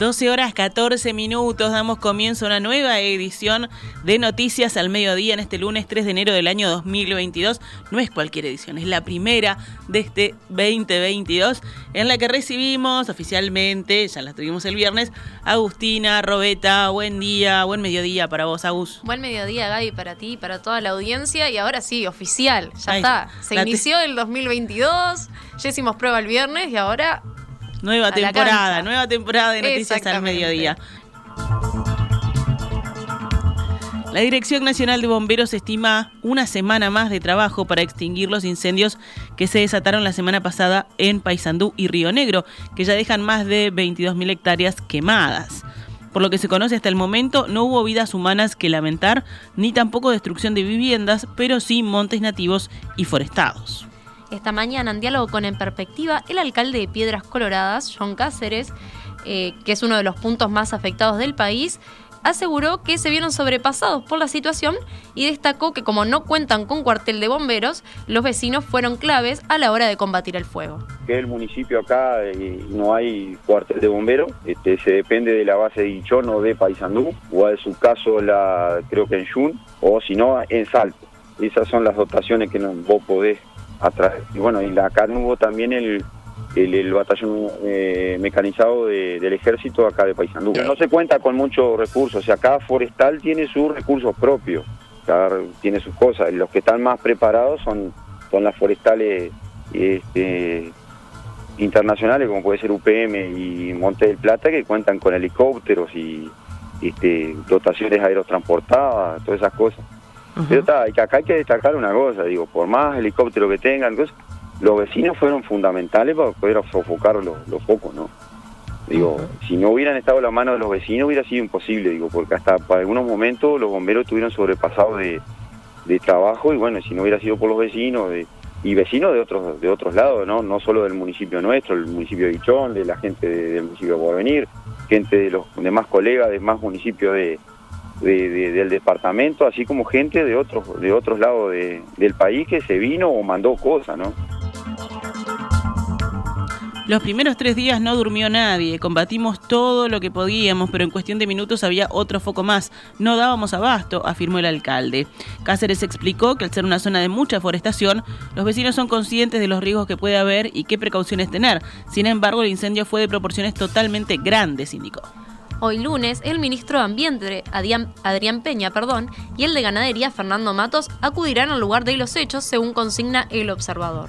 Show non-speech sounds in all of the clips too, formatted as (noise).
12 horas 14 minutos, damos comienzo a una nueva edición de Noticias al Mediodía en este lunes 3 de enero del año 2022. No es cualquier edición, es la primera de este 2022 en la que recibimos oficialmente, ya la tuvimos el viernes, Agustina, Robeta, buen día, buen mediodía para vos, Agus. Buen mediodía, Gaby, para ti, para toda la audiencia y ahora sí, oficial, ya está. Se inició el 2022, ya hicimos prueba el viernes y ahora Nueva temporada, nueva temporada de Noticias al Mediodía. La Dirección Nacional de Bomberos estima una semana más de trabajo para extinguir los incendios que se desataron la semana pasada en Paysandú y Río Negro, que ya dejan más de 22.000 hectáreas quemadas. Por lo que se conoce hasta el momento, no hubo vidas humanas que lamentar, ni tampoco destrucción de viviendas, pero sí montes nativos y forestados. Esta mañana, en diálogo con En Perspectiva, el alcalde de Piedras Coloradas, John Cáceres, eh, que es uno de los puntos más afectados del país, aseguró que se vieron sobrepasados por la situación y destacó que como no cuentan con cuartel de bomberos, los vecinos fueron claves a la hora de combatir el fuego. Que el municipio acá eh, no hay cuartel de bomberos, este, se depende de la base de Guichón o de Paysandú, o en su caso la creo que en Yun, o si no en Salto. Esas son las dotaciones que no, vos podés y bueno, y acá hubo también el, el, batallón eh, mecanizado del ejército acá de Paysandú. No se cuenta con muchos recursos, o sea, cada forestal tiene sus recursos propios, tiene sus cosas. Los que están más preparados son, son las forestales este, internacionales, como puede ser UPM y Monte del Plata, que cuentan con helicópteros y este, dotaciones aerotransportadas, todas esas cosas. Pero está, acá hay que destacar una cosa, digo, por más helicóptero que tengan, los vecinos fueron fundamentales para poder sofocar los, focos, ¿no? Digo, si no hubieran estado la mano de los vecinos hubiera sido imposible, digo, porque hasta para algunos momentos los bomberos estuvieron sobrepasados de, trabajo y bueno, si no hubiera sido por los vecinos y vecinos de otros de otros lados, ¿no? No solo del municipio nuestro, el municipio de Guichón, de la gente del municipio de Porvenir, gente de los demás colegas de más municipios de, del departamento, así como gente de otros, de otros lados del país que se vino o mandó cosas, ¿no? Los primeros tres días no durmió nadie, combatimos todo lo que podíamos, pero en cuestión de minutos había otro foco más. No dábamos abasto, afirmó el alcalde. Cáceres explicó que al ser una zona de mucha forestación, los vecinos son conscientes de los riesgos que puede haber y qué precauciones tener. Sin embargo, el incendio fue de proporciones totalmente grandes, indicó. Hoy lunes, el ministro de Ambiente, Adrián Peña, perdón, y el de Ganadería, Fernando Matos, acudirán al lugar de los hechos, según consigna el observador.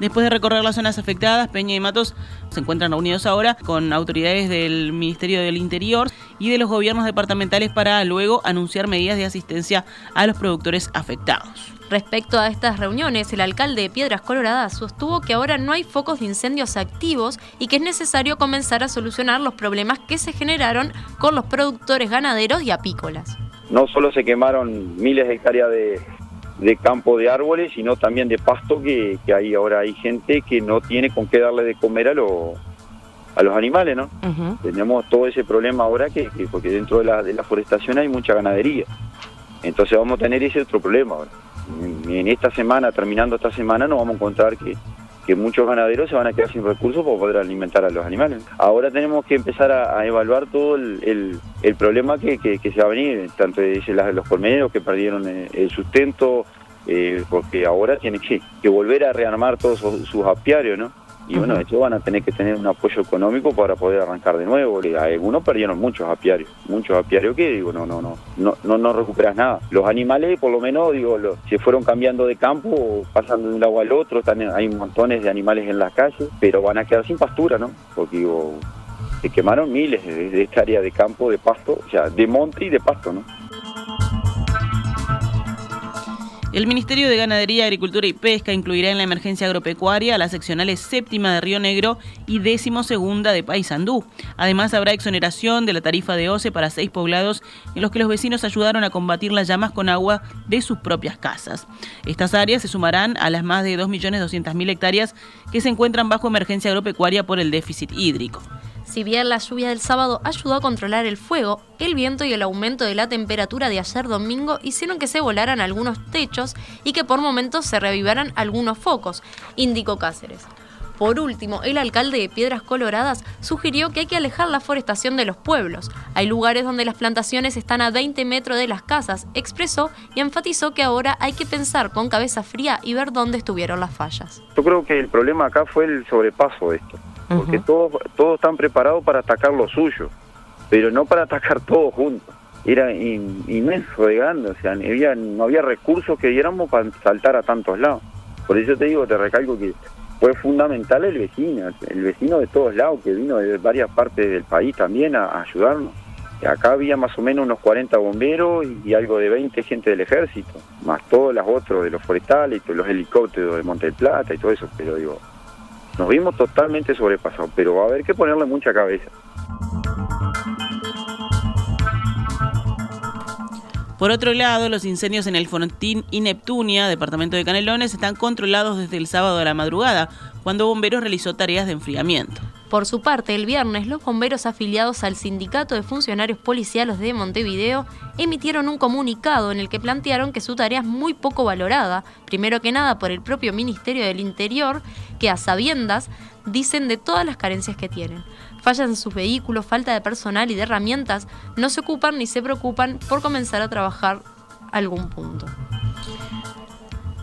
Después de recorrer las zonas afectadas, Peña y Matos se encuentran reunidos ahora con autoridades del Ministerio del Interior y de los gobiernos departamentales para luego anunciar medidas de asistencia a los productores afectados. Respecto a estas reuniones, el alcalde de Piedras Coloradas sostuvo que ahora no hay focos de incendios activos y que es necesario comenzar a solucionar los problemas que se generaron con los productores ganaderos y apícolas. No solo se quemaron miles de hectáreas de, campo de árboles, sino también de pasto, que, ahí ahora hay gente que no tiene con qué darle de comer a, a los animales, ¿no? Tenemos todo ese problema ahora que, porque dentro de la, de la forestación hay mucha ganadería. Entonces vamos a tener ese otro problema ahora en esta semana, terminando esta semana, nos vamos a encontrar que, muchos ganaderos se van a quedar sin recursos para poder alimentar a los animales. Ahora tenemos que empezar a, evaluar todo el, problema que, se va a venir, tanto de los colmeneros que perdieron eh, el sustento, eh, porque ahora tienen que, que, volver a rearmar todos sus apiarios, ¿no? Y bueno, ellos van a tener que tener un apoyo económico para poder arrancar de nuevo. Algunos perdieron muchos apiarios, muchos apiarios que digo, no, no, no, no, no, no recuperas nada. Los animales, por lo menos, digo, se fueron cambiando de campo, pasando de un lado al otro, hay montones de animales en las calles, pero van a quedar sin pastura, ¿no? Porque digo, se quemaron miles de, de hectáreas de campo, de pasto, o sea, de monte y de pasto, ¿no? El Ministerio de Ganadería, Agricultura y Pesca incluirá en la emergencia agropecuaria a las seccionales séptima de Río Negro y décimo segunda de Paysandú. Además, habrá exoneración de la tarifa de OCE para seis poblados en los que los vecinos ayudaron a combatir las llamas con agua de sus propias casas. Estas áreas se sumarán a las más de 2.200.000 hectáreas que se encuentran bajo emergencia agropecuaria por el déficit hídrico. Si bien la lluvia del sábado ayudó a controlar el fuego, el viento y el aumento de la temperatura de ayer domingo hicieron que se volaran algunos techos y que por momentos se reavivaran algunos focos, indicó Cáceres. Por último, el alcalde de Piedras Coloradas sugirió que hay que alejar la forestación de los pueblos. Hay lugares donde las plantaciones están a 20 metros de las casas, expresó y enfatizó que ahora hay que pensar con cabeza fría y ver dónde estuvieron las fallas. Yo creo que el problema acá fue el sobrepaso de esto porque todos, todos están preparados para atacar lo suyo, pero no para atacar (laughs) todos juntos. Era inmenso de grande, o sea, había, no había recursos que diéramos para saltar a tantos lados. Por eso te digo, te recalco que fue fundamental el vecino, el vecino de todos lados, que vino de varias partes del país también a, ayudarnos. acá había más o menos unos 40 bomberos y algo de 20 gente del ejército, más todos los otros de los forestales, los helicópteros de Monte del Plata y todo eso, pero digo, nos vimos totalmente sobrepasados, pero va a haber que ponerle mucha cabeza. Por otro lado, los incendios en el Fontín y Neptunia, departamento de Canelones, están controlados desde el sábado a la madrugada, cuando Bomberos realizó tareas de enfriamiento. Por su parte, el viernes, los bomberos afiliados al Sindicato de Funcionarios Policiales de Montevideo emitieron un comunicado en el que plantearon que su tarea es muy poco valorada, primero que nada por el propio Ministerio del Interior, que a sabiendas dicen de todas las carencias que tienen. Fallas en sus vehículos, falta de personal y de herramientas, no se ocupan ni se preocupan por comenzar a trabajar algún punto.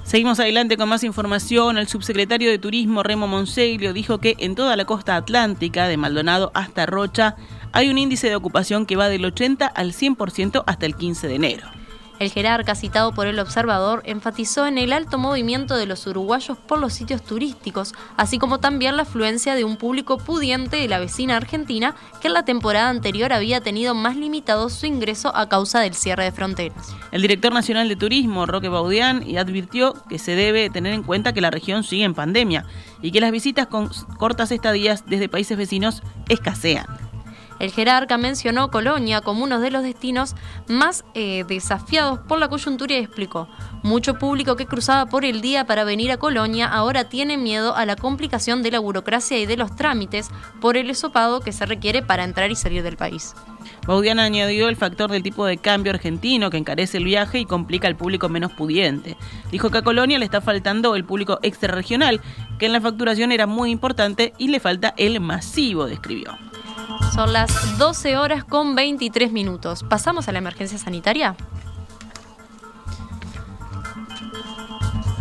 Seguimos adelante con más información. El subsecretario de Turismo, Remo Monseglio, dijo que en toda la costa atlántica, de Maldonado hasta Rocha, hay un índice de ocupación que va del 80 al 100% hasta el 15 de enero. El jerarca citado por el observador enfatizó en el alto movimiento de los uruguayos por los sitios turísticos, así como también la afluencia de un público pudiente de la vecina Argentina que en la temporada anterior había tenido más limitado su ingreso a causa del cierre de fronteras. El director nacional de turismo, Roque Baudián, advirtió que se debe tener en cuenta que la región sigue en pandemia y que las visitas con cortas estadías desde países vecinos escasean. El jerarca mencionó Colonia como uno de los destinos más eh, desafiados por la coyuntura y explicó, mucho público que cruzaba por el día para venir a Colonia ahora tiene miedo a la complicación de la burocracia y de los trámites por el esopado que se requiere para entrar y salir del país. Baudiana añadió el factor del tipo de cambio argentino que encarece el viaje y complica al público menos pudiente. Dijo que a Colonia le está faltando el público extrarregional, que en la facturación era muy importante y le falta el masivo, describió. Son las 12 horas con 23 minutos. ¿Pasamos a la emergencia sanitaria?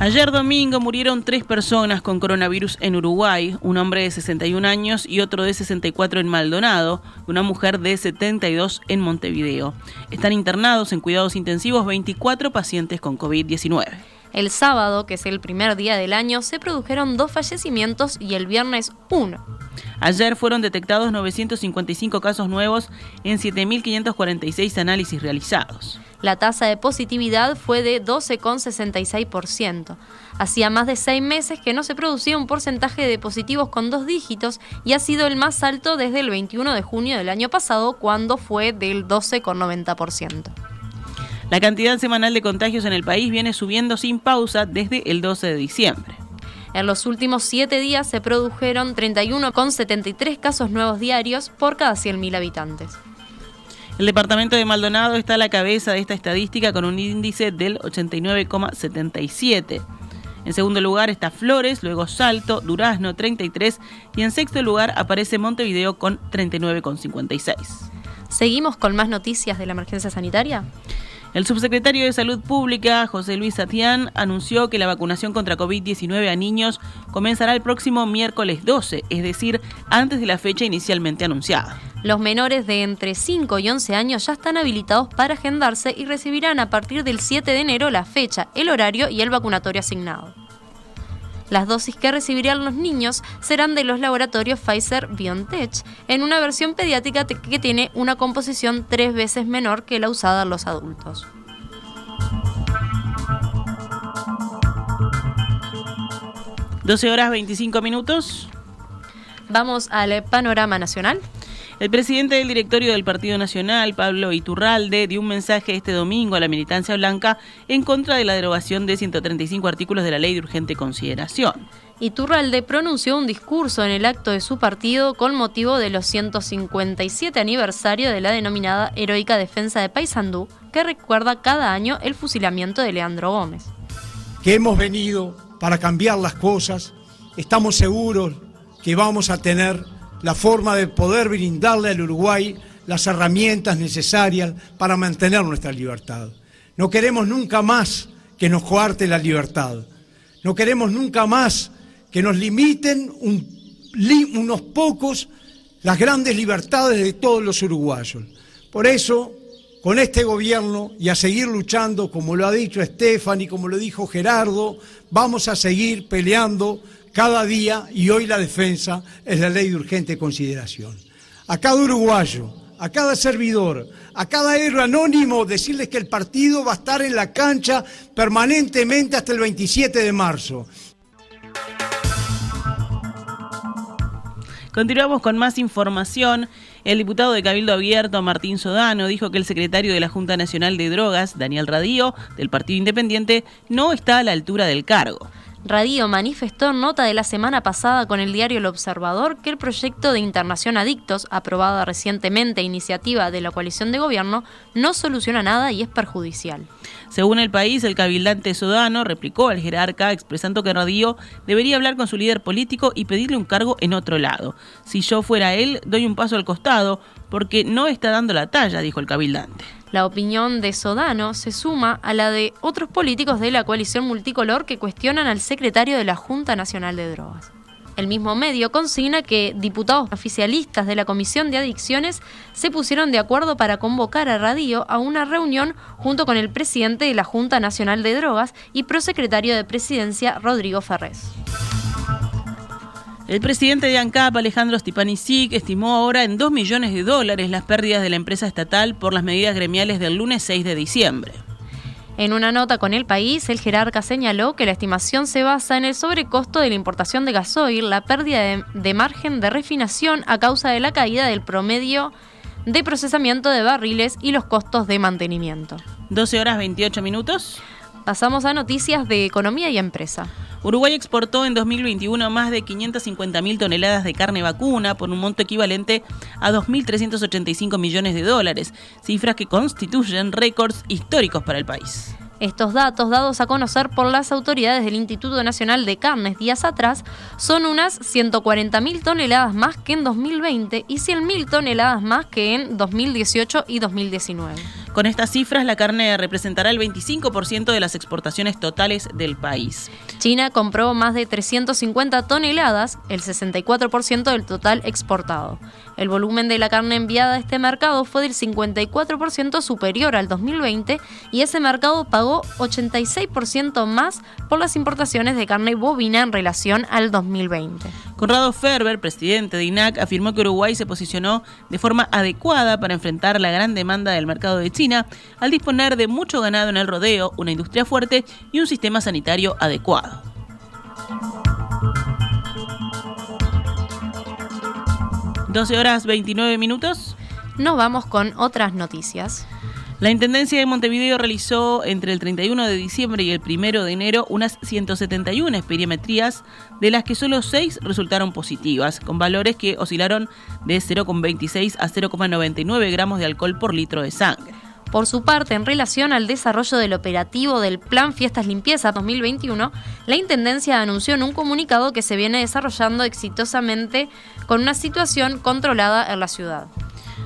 Ayer domingo murieron tres personas con coronavirus en Uruguay, un hombre de 61 años y otro de 64 en Maldonado, una mujer de 72 en Montevideo. Están internados en cuidados intensivos 24 pacientes con COVID-19. El sábado, que es el primer día del año, se produjeron dos fallecimientos y el viernes uno. Ayer fueron detectados 955 casos nuevos en 7.546 análisis realizados. La tasa de positividad fue de 12,66%. Hacía más de seis meses que no se producía un porcentaje de positivos con dos dígitos y ha sido el más alto desde el 21 de junio del año pasado, cuando fue del 12,90%. La cantidad semanal de contagios en el país viene subiendo sin pausa desde el 12 de diciembre. En los últimos siete días se produjeron 31,73 casos nuevos diarios por cada 100.000 habitantes. El departamento de Maldonado está a la cabeza de esta estadística con un índice del 89,77. En segundo lugar está Flores, luego Salto, Durazno 33 y en sexto lugar aparece Montevideo con 39,56. ¿Seguimos con más noticias de la emergencia sanitaria? El subsecretario de Salud Pública, José Luis Satián, anunció que la vacunación contra COVID-19 a niños comenzará el próximo miércoles 12, es decir, antes de la fecha inicialmente anunciada. Los menores de entre 5 y 11 años ya están habilitados para agendarse y recibirán a partir del 7 de enero la fecha, el horario y el vacunatorio asignado. Las dosis que recibirían los niños serán de los laboratorios Pfizer BioNTech, en una versión pediátrica que tiene una composición tres veces menor que la usada en los adultos. ¿12 horas 25 minutos? Vamos al panorama nacional. El presidente del directorio del Partido Nacional, Pablo Iturralde, dio un mensaje este domingo a la militancia blanca en contra de la derogación de 135 artículos de la ley de urgente consideración. Iturralde pronunció un discurso en el acto de su partido con motivo de los 157 aniversario de la denominada Heroica Defensa de Paysandú, que recuerda cada año el fusilamiento de Leandro Gómez. Que hemos venido para cambiar las cosas, estamos seguros que vamos a tener la forma de poder brindarle al Uruguay las herramientas necesarias para mantener nuestra libertad. No queremos nunca más que nos coarte la libertad. No queremos nunca más que nos limiten unos pocos las grandes libertades de todos los uruguayos. Por eso, con este gobierno y a seguir luchando, como lo ha dicho Estefan y como lo dijo Gerardo, vamos a seguir peleando cada día y hoy la defensa es la ley de urgente consideración. A cada uruguayo, a cada servidor, a cada héroe anónimo, decirles que el partido va a estar en la cancha permanentemente hasta el 27 de marzo. Continuamos con más información. El diputado de Cabildo Abierto, Martín Sodano, dijo que el secretario de la Junta Nacional de Drogas, Daniel Radío, del Partido Independiente, no está a la altura del cargo. Radio manifestó en nota de la semana pasada con el diario El Observador que el proyecto de internación adictos, aprobado recientemente a iniciativa de la coalición de gobierno, no soluciona nada y es perjudicial. Según el país, el cabildante Sodano replicó al jerarca expresando que Radio debería hablar con su líder político y pedirle un cargo en otro lado. Si yo fuera él, doy un paso al costado porque no está dando la talla, dijo el cabildante. La opinión de Sodano se suma a la de otros políticos de la coalición multicolor que cuestionan al secretario de la Junta Nacional de Drogas. El mismo medio consigna que diputados oficialistas de la Comisión de Adicciones se pusieron de acuerdo para convocar a Radio a una reunión junto con el presidente de la Junta Nacional de Drogas y prosecretario de Presidencia, Rodrigo Ferrés. El presidente de ANCAP, Alejandro Stipanisic, estimó ahora en 2 millones de dólares las pérdidas de la empresa estatal por las medidas gremiales del lunes 6 de diciembre. En una nota con el país, el jerarca señaló que la estimación se basa en el sobrecosto de la importación de gasoil, la pérdida de, de, margen de refinación a causa de la caída del promedio de procesamiento de barriles y los costos de mantenimiento. 12 horas 28 minutos. Pasamos a noticias de economía y empresa. Uruguay exportó en 2021 más de 550.000 toneladas de carne vacuna por un monto equivalente a 2.385 millones de dólares, cifras que constituyen récords históricos para el país. Estos datos, dados a conocer por las autoridades del Instituto Nacional de Carnes días atrás, son unas 140.000 toneladas más que en 2020 y 100.000 toneladas más que en 2018 y 2019. Con estas cifras, la carne representará el 25% de las exportaciones totales del país. China compró más de 350 toneladas, el 64% del total exportado. El volumen de la carne enviada a este mercado fue del 54% superior al 2020 y ese mercado pagó 86% más por las importaciones de carne bovina en relación al 2020. Conrado Ferber, presidente de INAC, afirmó que Uruguay se posicionó de forma adecuada para enfrentar la gran demanda del mercado de China al disponer de mucho ganado en el rodeo, una industria fuerte y un sistema sanitario adecuado. ¿12 horas 29 minutos? Nos vamos con otras noticias. La Intendencia de Montevideo realizó entre el 31 de diciembre y el 1 de enero unas 171 esperimetrías, de las que solo 6 resultaron positivas, con valores que oscilaron de 0,26 a 0,99 gramos de alcohol por litro de sangre. Por su parte, en relación al desarrollo del operativo del Plan Fiestas Limpieza 2021, la Intendencia anunció en un comunicado que se viene desarrollando exitosamente con una situación controlada en la ciudad.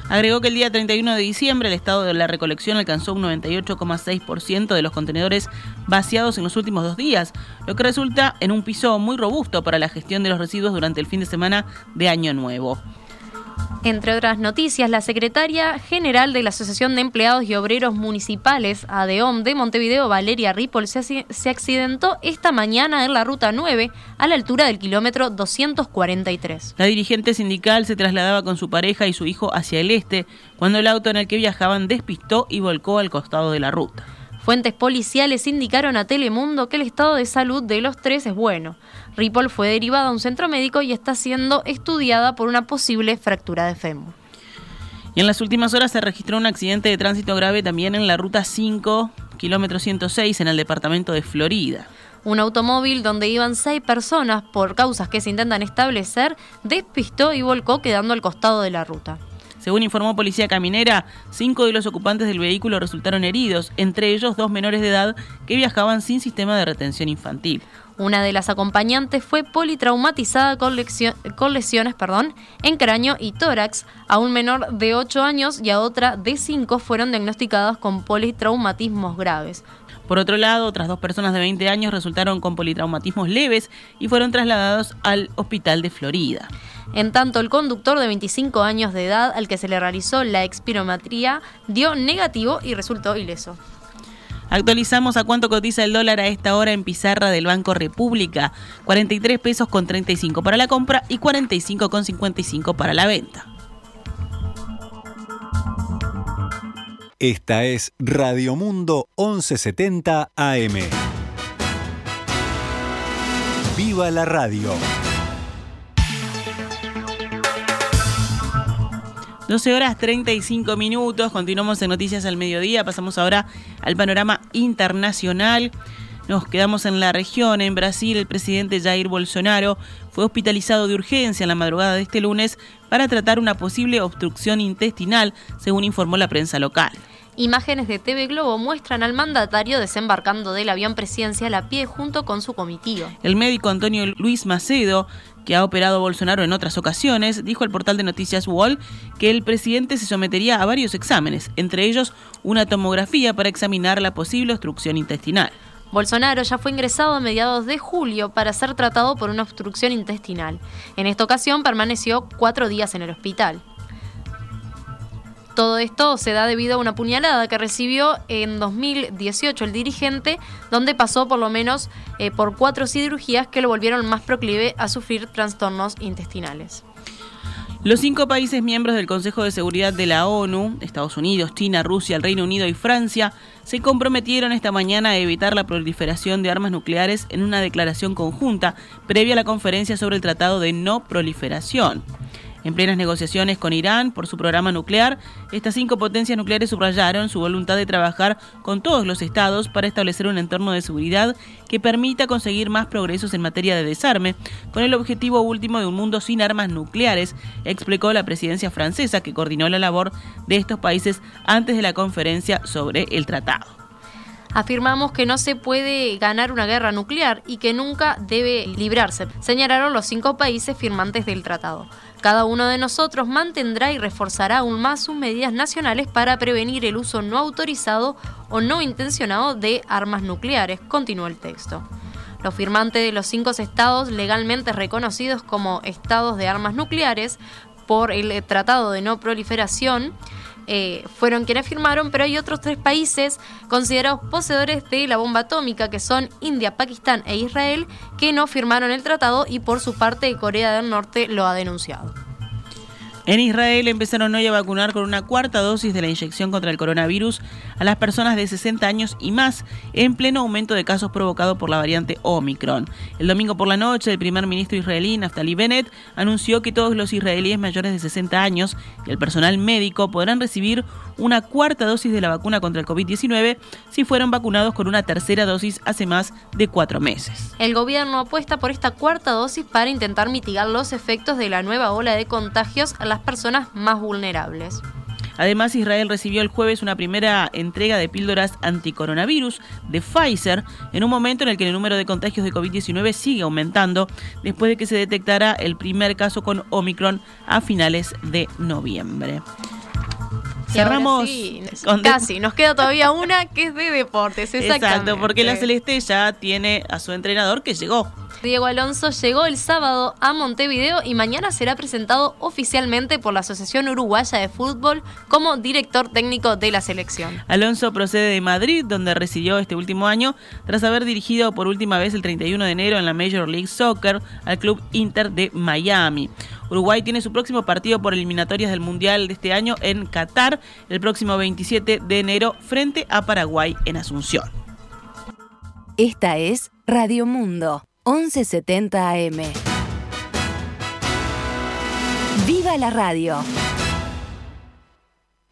Agregó que el día 31 de diciembre el estado de la recolección alcanzó un 98,6% de los contenedores vaciados en los últimos dos días, lo que resulta en un piso muy robusto para la gestión de los residuos durante el fin de semana de Año Nuevo. Entre otras noticias, la secretaria general de la Asociación de Empleados y Obreros Municipales, ADEOM, de Montevideo, Valeria Ripoll, se, se, accidentó esta mañana en la ruta 9, a la altura del kilómetro 243. La dirigente sindical se trasladaba con su pareja y su hijo hacia el este, cuando el auto en el que viajaban despistó y volcó al costado de la ruta. Fuentes policiales indicaron a Telemundo que el estado de salud de los tres es bueno. Ripoll fue derivada a un centro médico y está siendo estudiada por una posible fractura de fémur. Y en las últimas horas se registró un accidente de tránsito grave también en la ruta 5, kilómetro 106, en el departamento de Florida. Un automóvil donde iban seis personas por causas que se intentan establecer despistó y volcó quedando al costado de la ruta. Según informó Policía Caminera, cinco de los ocupantes del vehículo resultaron heridos, entre ellos dos menores de edad que viajaban sin sistema de retención infantil. Una de las acompañantes fue politraumatizada con, con lesiones en cráneo y tórax. A un menor de 8 años y a otra de 5 fueron diagnosticadas con politraumatismos graves. Por otro lado, otras dos personas de 20 años resultaron con politraumatismos leves y fueron trasladados al hospital de Florida. En tanto, el conductor de 25 años de edad al que se le realizó la expirometría dio negativo y resultó ileso. Actualizamos a cuánto cotiza el dólar a esta hora en pizarra del Banco República. 43 pesos con 35 para la compra y 45 con 55 para la venta. Esta es Radio Mundo 1170 AM. ¡Viva la radio! 12 horas 35 minutos, continuamos en Noticias al Mediodía, pasamos ahora al panorama internacional. Nos quedamos en la región, en Brasil, el presidente Jair Bolsonaro fue hospitalizado de urgencia en la madrugada de este lunes para tratar una posible obstrucción intestinal, según informó la prensa local. Imágenes de TV Globo muestran al mandatario desembarcando del avión presidencial a pie junto con su comitiva. El médico Antonio Luis Macedo que ha operado Bolsonaro en otras ocasiones, dijo al portal de noticias Wall que el presidente se sometería a varios exámenes, entre ellos una tomografía para examinar la posible obstrucción intestinal. Bolsonaro ya fue ingresado a mediados de julio para ser tratado por una obstrucción intestinal. En esta ocasión permaneció cuatro días en el hospital. Todo esto se da debido a una puñalada que recibió en 2018 el dirigente, donde pasó por lo menos eh, por cuatro cirugías que lo volvieron más proclive a sufrir trastornos intestinales. Los cinco países miembros del Consejo de Seguridad de la ONU, Estados Unidos, China, Rusia, el Reino Unido y Francia, se comprometieron esta mañana a evitar la proliferación de armas nucleares en una declaración conjunta previa a la conferencia sobre el Tratado de No Proliferación. En plenas negociaciones con Irán por su programa nuclear, estas cinco potencias nucleares subrayaron su voluntad de trabajar con todos los estados para establecer un entorno de seguridad que permita conseguir más progresos en materia de desarme, con el objetivo último de un mundo sin armas nucleares, explicó la presidencia francesa que coordinó la labor de estos países antes de la conferencia sobre el tratado afirmamos que no se puede ganar una guerra nuclear y que nunca debe librarse, señalaron los cinco países firmantes del tratado. Cada uno de nosotros mantendrá y reforzará aún más sus medidas nacionales para prevenir el uso no autorizado o no intencionado de armas nucleares, continuó el texto. Los firmantes de los cinco estados legalmente reconocidos como estados de armas nucleares por el Tratado de No Proliferación eh, fueron quienes firmaron, pero hay otros tres países considerados poseedores de la bomba atómica, que son India, Pakistán e Israel, que no firmaron el tratado y por su parte Corea del Norte lo ha denunciado. En Israel empezaron hoy a vacunar con una cuarta dosis de la inyección contra el coronavirus a las personas de 60 años y más, en pleno aumento de casos provocado por la variante Omicron. El domingo por la noche, el primer ministro israelí Naftali Bennett anunció que todos los israelíes mayores de 60 años y el personal médico podrán recibir una cuarta dosis de la vacuna contra el COVID-19 si fueron vacunados con una tercera dosis hace más de cuatro meses. El gobierno apuesta por esta cuarta dosis para intentar mitigar los efectos de la nueva ola de contagios a las personas más vulnerables. Además, Israel recibió el jueves una primera entrega de píldoras anticoronavirus de Pfizer en un momento en el que el número de contagios de COVID-19 sigue aumentando después de que se detectara el primer caso con Omicron a finales de noviembre. Cerramos casi, nos queda todavía una que es de deportes, Exacto, porque la Celeste ya tiene a su entrenador que llegó. Diego Alonso llegó el sábado a Montevideo y mañana será presentado oficialmente por la Asociación Uruguaya de Fútbol como director técnico de la selección. Alonso procede de Madrid, donde residió este último año, tras haber dirigido por última vez el 31 de enero en la Major League Soccer al club Inter de Miami. Uruguay tiene su próximo partido por eliminatorias del Mundial de este año en Qatar el próximo 27 de enero frente a Paraguay en Asunción. Esta es Radio Mundo, 1170 AM. ¡Viva la radio!